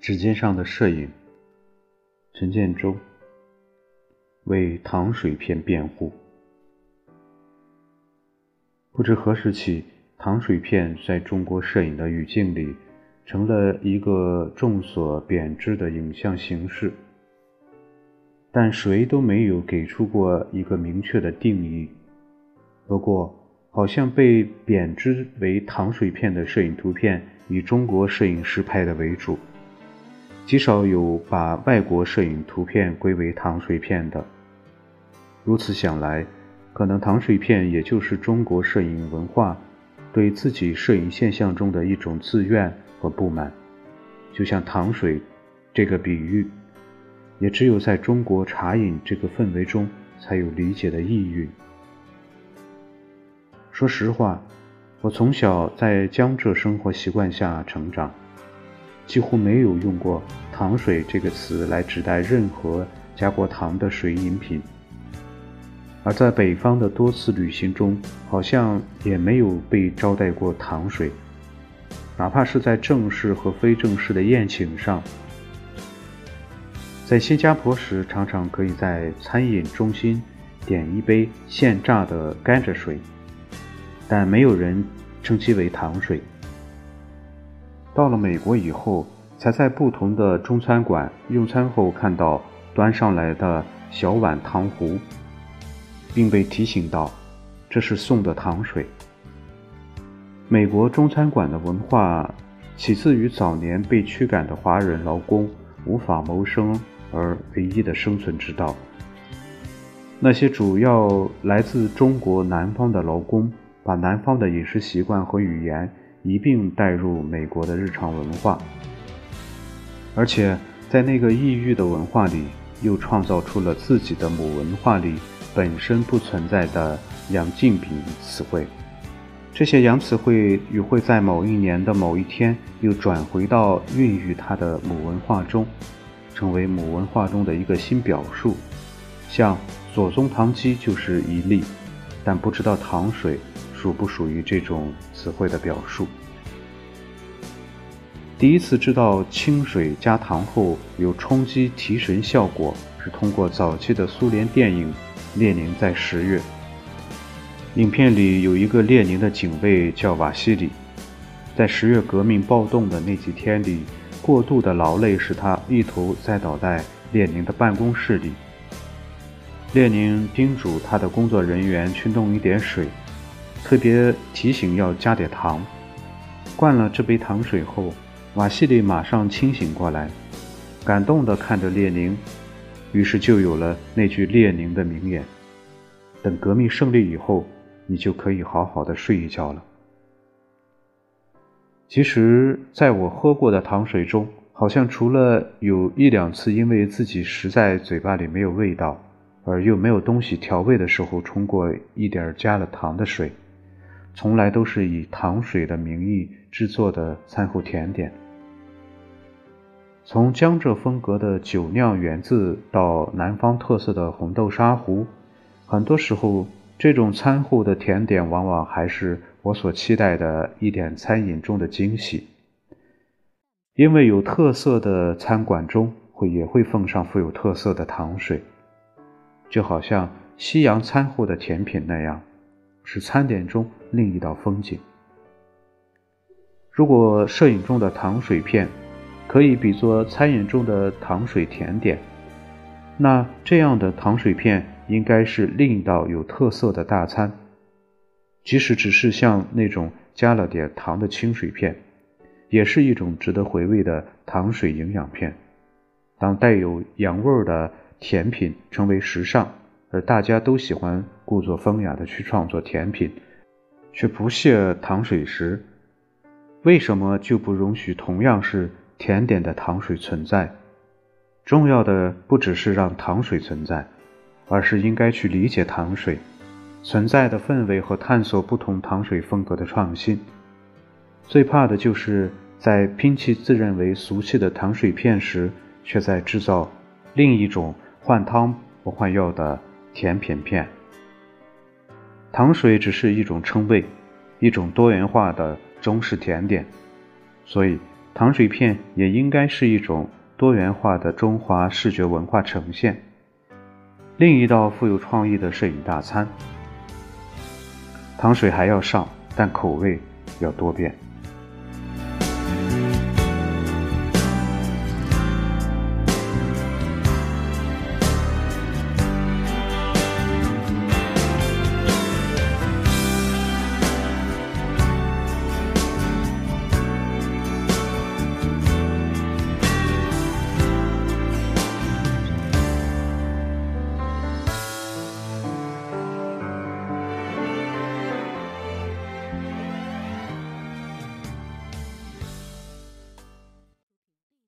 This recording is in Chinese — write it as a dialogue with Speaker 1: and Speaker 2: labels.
Speaker 1: 指尖上的摄影，陈建州为糖水片辩护。不知何时起，糖水片在中国摄影的语境里，成了一个众所贬之的影像形式。但谁都没有给出过一个明确的定义。不过，好像被贬之为糖水片的摄影图片，以中国摄影师拍的为主。极少有把外国摄影图片归为糖水片的。如此想来，可能糖水片也就是中国摄影文化对自己摄影现象中的一种自怨和不满。就像糖水这个比喻，也只有在中国茶饮这个氛围中才有理解的意蕴。说实话，我从小在江浙生活习惯下成长。几乎没有用过“糖水”这个词来指代任何加过糖的水饮品，而在北方的多次旅行中，好像也没有被招待过糖水，哪怕是在正式和非正式的宴请上。在新加坡时，常常可以在餐饮中心点一杯现榨的甘蔗水，但没有人称其为糖水。到了美国以后，才在不同的中餐馆用餐后看到端上来的小碗糖壶，并被提醒到这是送的糖水。美国中餐馆的文化起自于早年被驱赶的华人劳工无法谋生而唯一的生存之道。那些主要来自中国南方的劳工，把南方的饮食习惯和语言。一并带入美国的日常文化，而且在那个异域的文化里，又创造出了自己的母文化里本身不存在的洋竞品词汇。这些洋词汇与会在某一年的某一天又转回到孕育它的母文化中，成为母文化中的一个新表述。像左宗棠鸡就是一例，但不知道糖水。属不属于这种词汇的表述？第一次知道清水加糖后有冲击提神效果，是通过早期的苏联电影《列宁在十月》。影片里有一个列宁的警卫叫瓦西里，在十月革命暴动的那几天里，过度的劳累使他一头栽倒在列宁的办公室里。列宁叮嘱他的工作人员去弄一点水。特别提醒要加点糖。灌了这杯糖水后，瓦西里马上清醒过来，感动地看着列宁，于是就有了那句列宁的名言：“等革命胜利以后，你就可以好好的睡一觉了。”其实，在我喝过的糖水中，好像除了有一两次因为自己实在嘴巴里没有味道，而又没有东西调味的时候冲过一点加了糖的水。从来都是以糖水的名义制作的餐后甜点。从江浙风格的酒酿圆子到南方特色的红豆沙糊，很多时候这种餐后的甜点往往还是我所期待的一点餐饮中的惊喜。因为有特色的餐馆中会也会奉上富有特色的糖水，就好像西洋餐后的甜品那样。是餐点中另一道风景。如果摄影中的糖水片可以比作餐饮中的糖水甜点，那这样的糖水片应该是另一道有特色的大餐。即使只是像那种加了点糖的清水片，也是一种值得回味的糖水营养片。当带有洋味儿的甜品成为时尚。而大家都喜欢故作风雅的去创作甜品，却不屑糖水时，为什么就不容许同样是甜点的糖水存在？重要的不只是让糖水存在，而是应该去理解糖水存在的氛围和探索不同糖水风格的创新。最怕的就是在拼砌自认为俗气的糖水片时，却在制造另一种换汤不换药的。甜品片，糖水只是一种称谓，一种多元化的中式甜点，所以糖水片也应该是一种多元化的中华视觉文化呈现。另一道富有创意的摄影大餐，糖水还要上，但口味要多变。